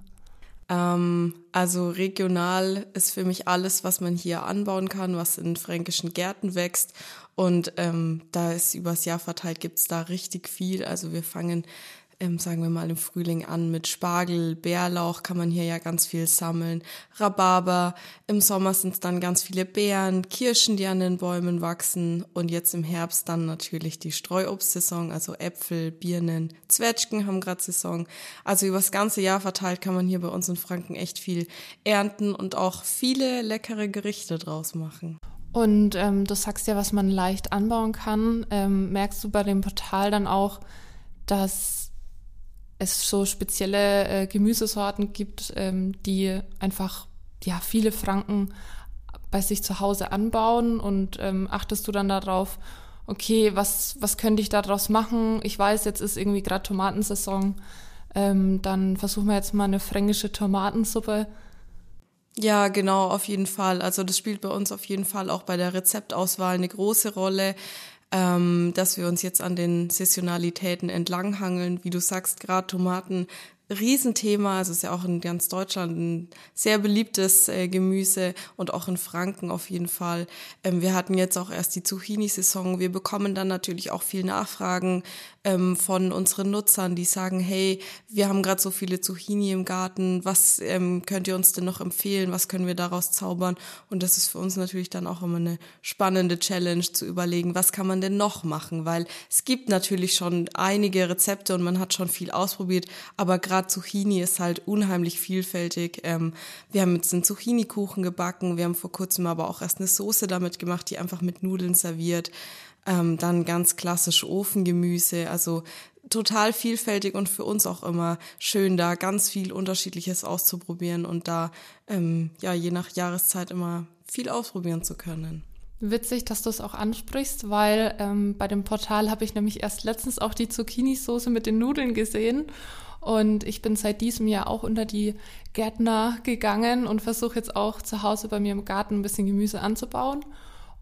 Ähm, also regional ist für mich alles, was man hier anbauen kann, was in fränkischen Gärten wächst. Und ähm, da ist übers Jahr verteilt, gibt's da richtig viel. Also wir fangen ähm, sagen wir mal im Frühling an mit Spargel, Bärlauch kann man hier ja ganz viel sammeln, Rhabarber, im Sommer sind es dann ganz viele Beeren, Kirschen, die an den Bäumen wachsen und jetzt im Herbst dann natürlich die Streuobstsaison, also Äpfel, Birnen, Zwetschgen haben gerade Saison. Also übers ganze Jahr verteilt kann man hier bei uns in Franken echt viel ernten und auch viele leckere Gerichte draus machen. Und ähm, du sagst ja, was man leicht anbauen kann. Ähm, merkst du bei dem Portal dann auch, dass es so spezielle äh, Gemüsesorten gibt, ähm, die einfach ja viele Franken bei sich zu Hause anbauen und ähm, achtest du dann darauf, okay, was, was könnte ich daraus machen? Ich weiß, jetzt ist irgendwie gerade Tomatensaison, ähm, dann versuchen wir jetzt mal eine fränkische Tomatensuppe. Ja, genau, auf jeden Fall. Also das spielt bei uns auf jeden Fall auch bei der Rezeptauswahl eine große Rolle ähm, dass wir uns jetzt an den Saisonalitäten entlanghangeln. Wie du sagst, gerade Tomaten Riesenthema. Es ist ja auch in ganz Deutschland ein sehr beliebtes äh, Gemüse und auch in Franken auf jeden Fall. Ähm, wir hatten jetzt auch erst die Zucchini-Saison. Wir bekommen dann natürlich auch viel Nachfragen ähm, von unseren Nutzern, die sagen, hey, wir haben gerade so viele Zucchini im Garten, was ähm, könnt ihr uns denn noch empfehlen, was können wir daraus zaubern? Und das ist für uns natürlich dann auch immer eine spannende Challenge zu überlegen, was kann man denn noch machen, weil es gibt natürlich schon einige Rezepte und man hat schon viel ausprobiert, aber gerade Zucchini ist halt unheimlich vielfältig. Ähm, wir haben jetzt einen Zucchini-Kuchen gebacken, wir haben vor kurzem aber auch erst eine Soße damit gemacht, die einfach mit Nudeln serviert. Ähm, dann ganz klassisch Ofengemüse, also total vielfältig und für uns auch immer schön, da ganz viel Unterschiedliches auszuprobieren und da ähm, ja je nach Jahreszeit immer viel ausprobieren zu können. Witzig, dass du es auch ansprichst, weil ähm, bei dem Portal habe ich nämlich erst letztens auch die Zucchini-Soße mit den Nudeln gesehen. Und ich bin seit diesem Jahr auch unter die Gärtner gegangen und versuche jetzt auch zu Hause bei mir im Garten ein bisschen Gemüse anzubauen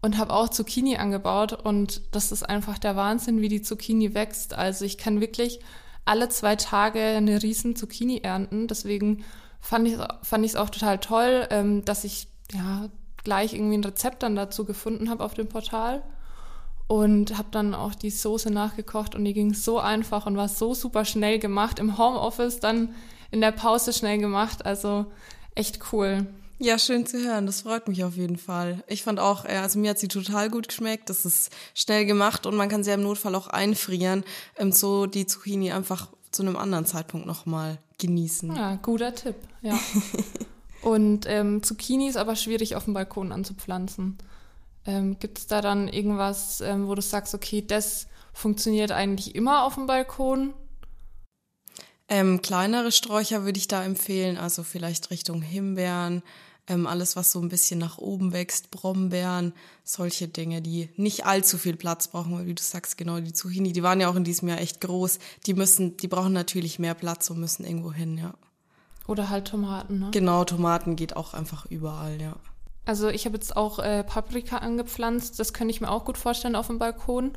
und habe auch Zucchini angebaut und das ist einfach der Wahnsinn, wie die Zucchini wächst. Also ich kann wirklich alle zwei Tage eine riesen Zucchini ernten. Deswegen fand ich fand ich es auch total toll, ähm, dass ich ja gleich irgendwie ein Rezept dann dazu gefunden habe auf dem Portal. und habe dann auch die Soße nachgekocht und die ging so einfach und war so super schnell gemacht. Im Homeoffice dann in der Pause schnell gemacht. Also echt cool. Ja, schön zu hören. Das freut mich auf jeden Fall. Ich fand auch, also mir hat sie total gut geschmeckt. Das ist schnell gemacht und man kann sie im Notfall auch einfrieren, um so die Zucchini einfach zu einem anderen Zeitpunkt nochmal genießen. Ja, guter Tipp, ja. [LAUGHS] und ähm, Zucchini ist aber schwierig auf dem Balkon anzupflanzen. Ähm, Gibt es da dann irgendwas, ähm, wo du sagst, okay, das funktioniert eigentlich immer auf dem Balkon? Ähm, kleinere Sträucher würde ich da empfehlen, also vielleicht Richtung Himbeeren, ähm, alles was so ein bisschen nach oben wächst, Brombeeren, solche Dinge, die nicht allzu viel Platz brauchen, weil wie du sagst, genau, die Zucchini, die waren ja auch in diesem Jahr echt groß, die müssen, die brauchen natürlich mehr Platz und müssen irgendwo hin, ja. Oder halt Tomaten, ne? Genau, Tomaten geht auch einfach überall, ja. Also ich habe jetzt auch äh, Paprika angepflanzt, das könnte ich mir auch gut vorstellen auf dem Balkon.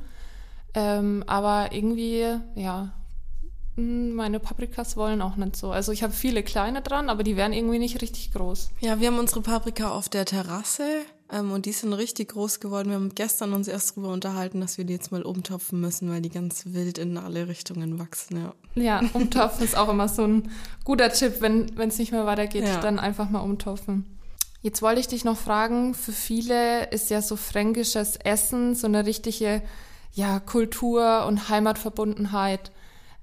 Ähm, aber irgendwie, ja, meine Paprikas wollen auch nicht so. Also ich habe viele kleine dran, aber die werden irgendwie nicht richtig groß. Ja, wir haben unsere Paprika auf der Terrasse ähm, und die sind richtig groß geworden. Wir haben gestern uns erst darüber unterhalten, dass wir die jetzt mal umtopfen müssen, weil die ganz wild in alle Richtungen wachsen. Ja, ja [LAUGHS] umtopfen ist auch immer so ein guter Tipp, wenn es nicht mehr weitergeht, ja. dann einfach mal umtopfen. Jetzt wollte ich dich noch fragen, für viele ist ja so fränkisches Essen so eine richtige ja, Kultur und Heimatverbundenheit.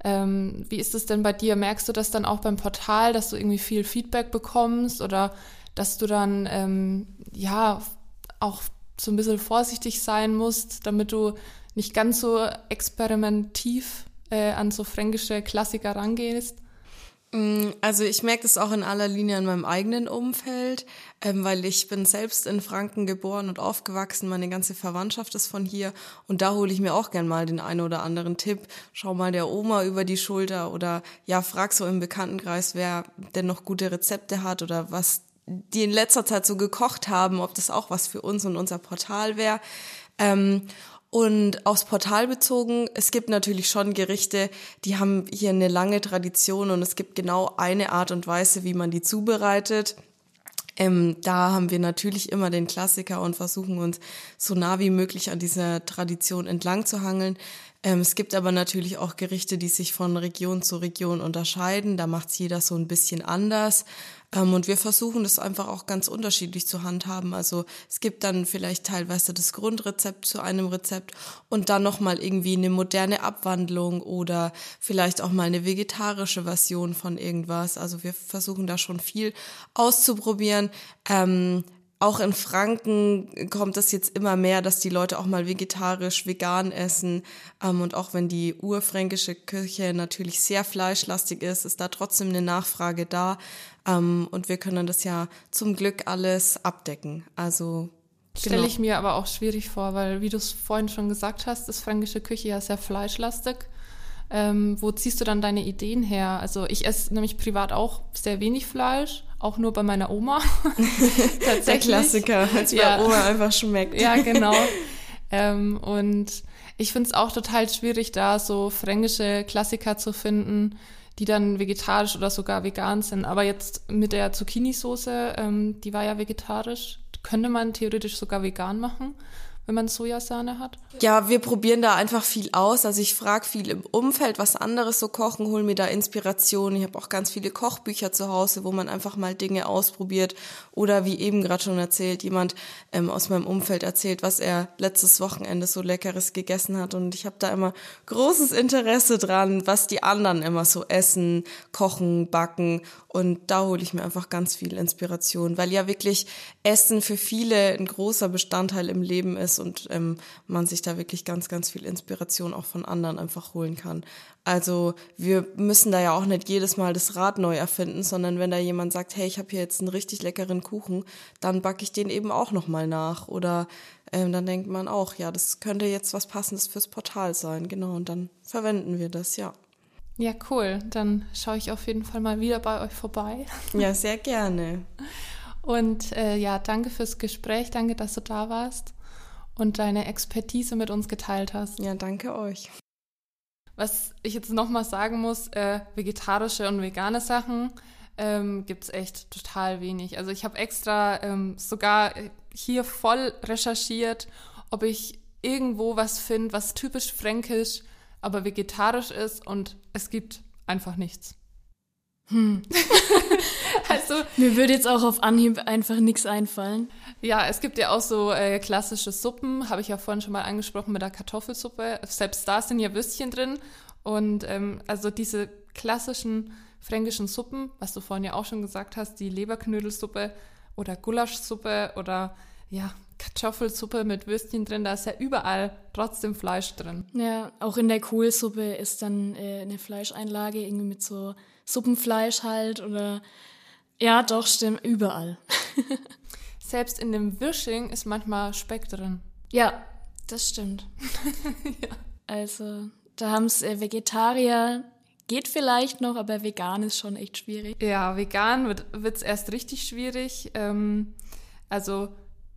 Ähm, wie ist es denn bei dir? Merkst du das dann auch beim Portal, dass du irgendwie viel Feedback bekommst oder dass du dann ähm, ja auch so ein bisschen vorsichtig sein musst, damit du nicht ganz so experimentativ äh, an so fränkische Klassiker rangehst? Mm, also ich merke das auch in aller Linie in meinem eigenen Umfeld, ähm, weil ich bin selbst in Franken geboren und aufgewachsen, meine ganze Verwandtschaft ist von hier und da hole ich mir auch gern mal den einen oder anderen Tipp. Schau mal der Oma über die Schulter oder ja, frag so im Bekanntenkreis, wer denn noch gute Rezepte hat oder was die in letzter Zeit so gekocht haben, ob das auch was für uns und unser Portal wäre. Ähm, und aufs Portal bezogen, es gibt natürlich schon Gerichte, die haben hier eine lange Tradition und es gibt genau eine Art und Weise, wie man die zubereitet. Ähm, da haben wir natürlich immer den Klassiker und versuchen uns so nah wie möglich an dieser Tradition entlang zu hangeln. Ähm, es gibt aber natürlich auch Gerichte, die sich von Region zu Region unterscheiden. Da macht jeder so ein bisschen anders. Ähm, und wir versuchen das einfach auch ganz unterschiedlich zu handhaben. Also es gibt dann vielleicht teilweise das Grundrezept zu einem Rezept und dann nochmal irgendwie eine moderne Abwandlung oder vielleicht auch mal eine vegetarische Version von irgendwas. Also wir versuchen da schon viel auszuprobieren. Ähm, auch in Franken kommt es jetzt immer mehr, dass die Leute auch mal vegetarisch, vegan essen. Ähm, und auch wenn die urfränkische Küche natürlich sehr fleischlastig ist, ist da trotzdem eine Nachfrage da. Ähm, und wir können das ja zum Glück alles abdecken. Also Stelle genau. ich mir aber auch schwierig vor, weil, wie du es vorhin schon gesagt hast, ist fränkische Küche ja sehr fleischlastig. Ähm, wo ziehst du dann deine Ideen her? Also ich esse nämlich privat auch sehr wenig Fleisch, auch nur bei meiner Oma. [LAUGHS] Tatsächlich. Der Klassiker, als ja. bei Oma einfach schmeckt. ja, genau. [LAUGHS] ähm, und ich finde es auch total schwierig, da so fränkische Klassiker zu finden, die dann vegetarisch oder sogar vegan sind. Aber jetzt mit der Zucchini-Soße, ähm, die war ja vegetarisch, könnte man theoretisch sogar vegan machen wenn man Sojasahne hat? Ja, wir probieren da einfach viel aus. Also ich frage viel im Umfeld, was anderes so kochen, hole mir da Inspiration. Ich habe auch ganz viele Kochbücher zu Hause, wo man einfach mal Dinge ausprobiert. Oder wie eben gerade schon erzählt, jemand ähm, aus meinem Umfeld erzählt, was er letztes Wochenende so leckeres gegessen hat. Und ich habe da immer großes Interesse dran, was die anderen immer so essen, kochen, backen. Und da hole ich mir einfach ganz viel Inspiration, weil ja wirklich Essen für viele ein großer Bestandteil im Leben ist und ähm, man sich da wirklich ganz, ganz viel Inspiration auch von anderen einfach holen kann. Also wir müssen da ja auch nicht jedes Mal das Rad neu erfinden, sondern wenn da jemand sagt, hey, ich habe hier jetzt einen richtig leckeren Kuchen, dann backe ich den eben auch nochmal nach. Oder ähm, dann denkt man auch, ja, das könnte jetzt was Passendes fürs Portal sein. Genau, und dann verwenden wir das, ja. Ja, cool. Dann schaue ich auf jeden Fall mal wieder bei euch vorbei. Ja, sehr gerne. Und äh, ja, danke fürs Gespräch, danke, dass du da warst und deine Expertise mit uns geteilt hast. Ja, danke euch. Was ich jetzt nochmal sagen muss, äh, vegetarische und vegane Sachen ähm, gibt es echt total wenig. Also ich habe extra ähm, sogar hier voll recherchiert, ob ich irgendwo was finde, was typisch fränkisch, aber vegetarisch ist und es gibt einfach nichts. Hm. [LAUGHS] also mir würde jetzt auch auf Anhieb einfach nichts einfallen. Ja, es gibt ja auch so äh, klassische Suppen, habe ich ja vorhin schon mal angesprochen mit der Kartoffelsuppe. Selbst da sind ja Würstchen drin und ähm, also diese klassischen fränkischen Suppen, was du vorhin ja auch schon gesagt hast, die Leberknödelsuppe oder Gulaschsuppe oder ja, Kartoffelsuppe mit Würstchen drin, da ist ja überall trotzdem Fleisch drin. Ja, auch in der Kohlsuppe ist dann äh, eine Fleischeinlage irgendwie mit so Suppenfleisch halt oder ja, doch, stimmt, überall. [LAUGHS] Selbst in dem Wirsching ist manchmal Speck drin. Ja, das stimmt. [LAUGHS] ja. Also, da haben es äh, Vegetarier geht vielleicht noch, aber vegan ist schon echt schwierig. Ja, vegan wird es erst richtig schwierig. Ähm, also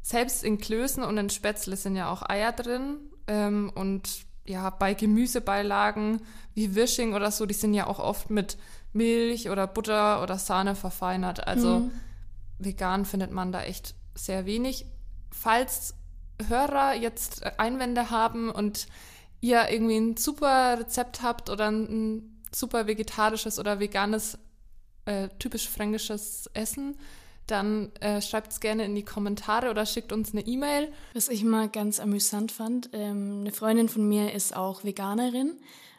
selbst in Klößen und in Spätzle sind ja auch Eier drin. Ähm, und ja, bei Gemüsebeilagen wie Wishing oder so, die sind ja auch oft mit Milch oder Butter oder Sahne verfeinert. Also mhm. vegan findet man da echt sehr wenig. Falls Hörer jetzt Einwände haben und ihr irgendwie ein super Rezept habt oder ein super vegetarisches oder veganes, äh, typisch fränkisches Essen, dann äh, schreibt es gerne in die Kommentare oder schickt uns eine E-Mail. Was ich mal ganz amüsant fand, ähm, eine Freundin von mir ist auch Veganerin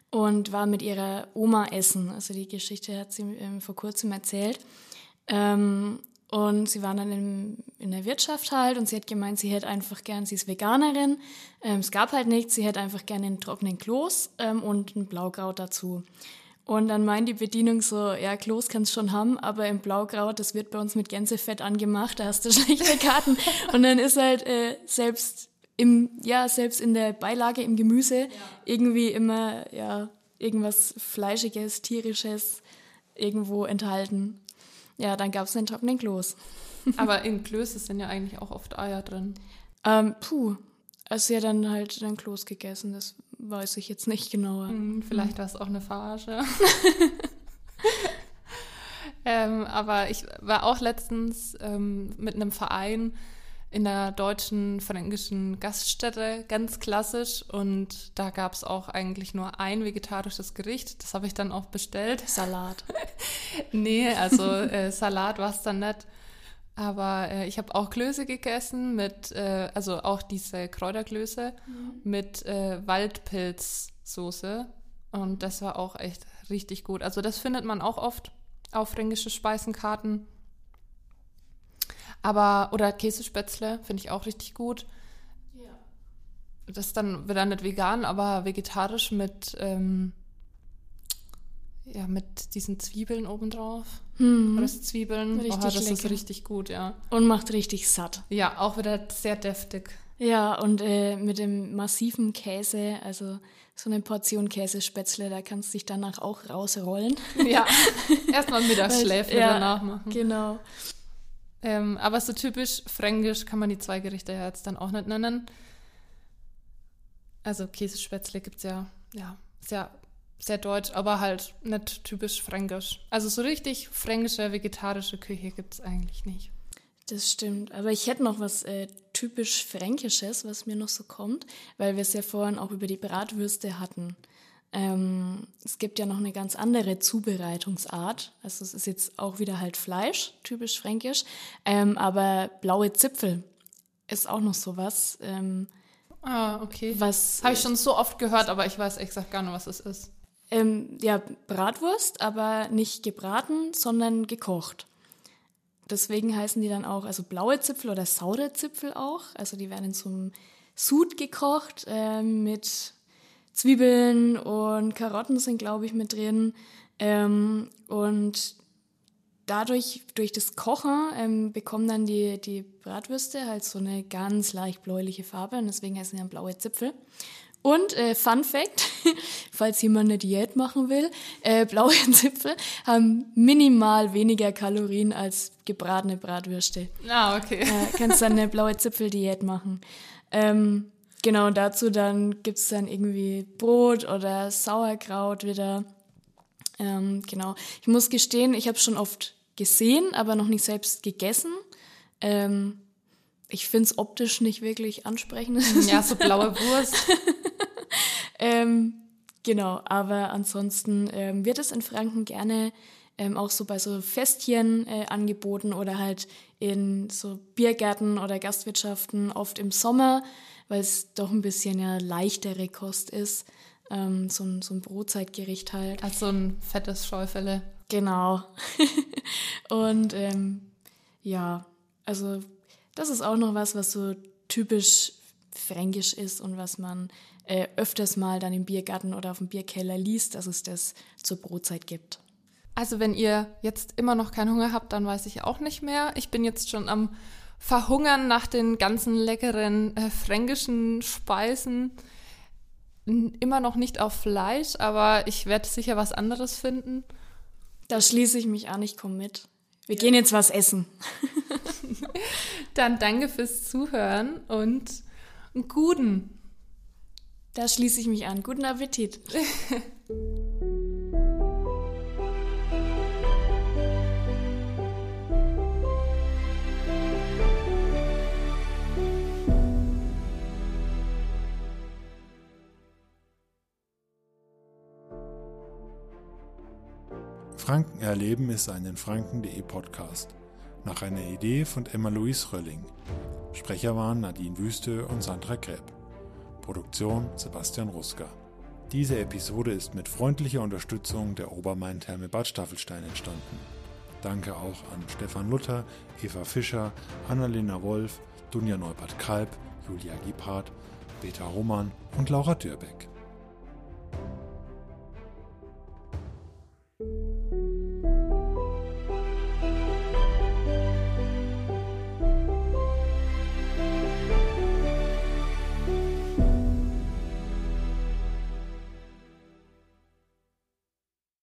und war mit ihrer Oma essen. Also die Geschichte hat sie ähm, vor kurzem erzählt. Ähm, und sie waren dann in, in der Wirtschaft halt und sie hat gemeint, sie hätte einfach gern, sie ist Veganerin. Ähm, es gab halt nichts, sie hätte einfach gerne einen trockenen Kloß ähm, und ein Blaukraut dazu. Und dann meint die Bedienung so, ja, Klos kannst schon haben, aber im Blaugrau, das wird bei uns mit Gänsefett angemacht, da hast du [LAUGHS] schlechte Karten. und dann ist halt äh, selbst im, ja, selbst in der Beilage im Gemüse ja. irgendwie immer, ja, irgendwas Fleischiges, Tierisches irgendwo enthalten. Ja, dann gab es einen trockenen Kloß. [LAUGHS] aber in Klöße sind ja eigentlich auch oft Eier drin. Ähm, puh, also hat dann halt den Kloß gegessen, das weiß ich jetzt nicht genauer. Hm, vielleicht war es auch eine Verarsche. [LAUGHS] ähm, aber ich war auch letztens ähm, mit einem Verein in der deutschen fränkischen Gaststätte, ganz klassisch. Und da gab es auch eigentlich nur ein vegetarisches Gericht. Das habe ich dann auch bestellt. Salat. [LAUGHS] nee, also äh, Salat war es dann nicht. Aber äh, ich habe auch Klöße gegessen mit, äh, also auch diese Kräuterklöße mhm. mit äh, Waldpilzsoße. Und das war auch echt richtig gut. Also das findet man auch oft auf fränkische Speisenkarten. Aber, oder Käsespätzle finde ich auch richtig gut. Ja. Das ist dann wieder nicht vegan, aber vegetarisch mit, ähm, ja, mit diesen Zwiebeln obendrauf. Hm. Zwiebeln. Richtig oh, das lecker. ist richtig gut, ja. Und macht richtig satt. Ja, auch wieder sehr deftig. Ja, und äh, mit dem massiven Käse, also so eine Portion Käsespätzle, da kannst du dich danach auch rausrollen. [LAUGHS] Ja, [LAUGHS] erstmal Mittagsschläfchen ja, danach machen. Genau. Ähm, aber so typisch fränkisch kann man die zwei Gerichte ja jetzt dann auch nicht nennen. Also Käsespätzle gibt es ja, ja, sehr sehr deutsch, aber halt nicht typisch fränkisch. Also so richtig fränkische, vegetarische Küche gibt es eigentlich nicht. Das stimmt. Aber ich hätte noch was äh, typisch Fränkisches, was mir noch so kommt, weil wir es ja vorhin auch über die Bratwürste hatten. Ähm, es gibt ja noch eine ganz andere Zubereitungsart. Also es ist jetzt auch wieder halt Fleisch, typisch fränkisch. Ähm, aber blaue Zipfel ist auch noch sowas. Ähm, ah, okay. Was habe ich schon so oft gehört, aber ich weiß exakt gar nicht, was es ist. Ähm, ja, Bratwurst, aber nicht gebraten, sondern gekocht. Deswegen heißen die dann auch, also blaue Zipfel oder Sauderzipfel auch. Also die werden in so einem Sud gekocht äh, mit Zwiebeln und Karotten sind, glaube ich, mit drin. Ähm, und dadurch, durch das Kochen, ähm, bekommen dann die, die Bratwürste halt so eine ganz leicht bläuliche Farbe und deswegen heißen die dann blaue Zipfel. Und äh, Fun Fact, [LAUGHS] falls jemand eine Diät machen will, äh, blaue [LAUGHS] Zipfel haben minimal weniger Kalorien als gebratene Bratwürste. Ah, okay. Äh, kannst dann eine blaue Zipfel-Diät machen. Ähm, genau, dazu dann gibt's dann irgendwie Brot oder Sauerkraut wieder. Ähm, genau. Ich muss gestehen, ich habe schon oft gesehen, aber noch nicht selbst gegessen. Ähm, ich finde es optisch nicht wirklich ansprechend. Ja, so blaue [LAUGHS] Wurst. Ähm, genau, aber ansonsten ähm, wird es in Franken gerne ähm, auch so bei so Festchen äh, angeboten oder halt in so Biergärten oder Gastwirtschaften oft im Sommer, weil es doch ein bisschen ja leichtere Kost ist. Ähm, so, ein, so ein Brotzeitgericht halt. Also ein fettes Schäufele. Genau. [LAUGHS] und ähm, ja, also das ist auch noch was, was so typisch fränkisch ist und was man äh, öfters mal dann im Biergarten oder auf dem Bierkeller liest, dass es das zur Brotzeit gibt. Also wenn ihr jetzt immer noch keinen Hunger habt, dann weiß ich auch nicht mehr. Ich bin jetzt schon am Verhungern nach den ganzen leckeren äh, fränkischen Speisen. Immer noch nicht auf Fleisch, aber ich werde sicher was anderes finden. Da schließe ich mich an, ich komme mit. Wir ja. gehen jetzt was essen. [LAUGHS] Dann danke fürs Zuhören und einen guten. Da schließe ich mich an. Guten Appetit. Franken erleben ist ein in Franken.de Podcast. Nach einer Idee von Emma-Louise Rölling. Sprecher waren Nadine Wüste und Sandra Gräb. Produktion Sebastian Ruska. Diese Episode ist mit freundlicher Unterstützung der Obermain-Therme Bad Staffelstein entstanden. Danke auch an Stefan Luther, Eva Fischer, Annalena Wolf, Dunja Neubert-Kalb, Julia Gebhardt, Peter Roman und Laura Dürbeck.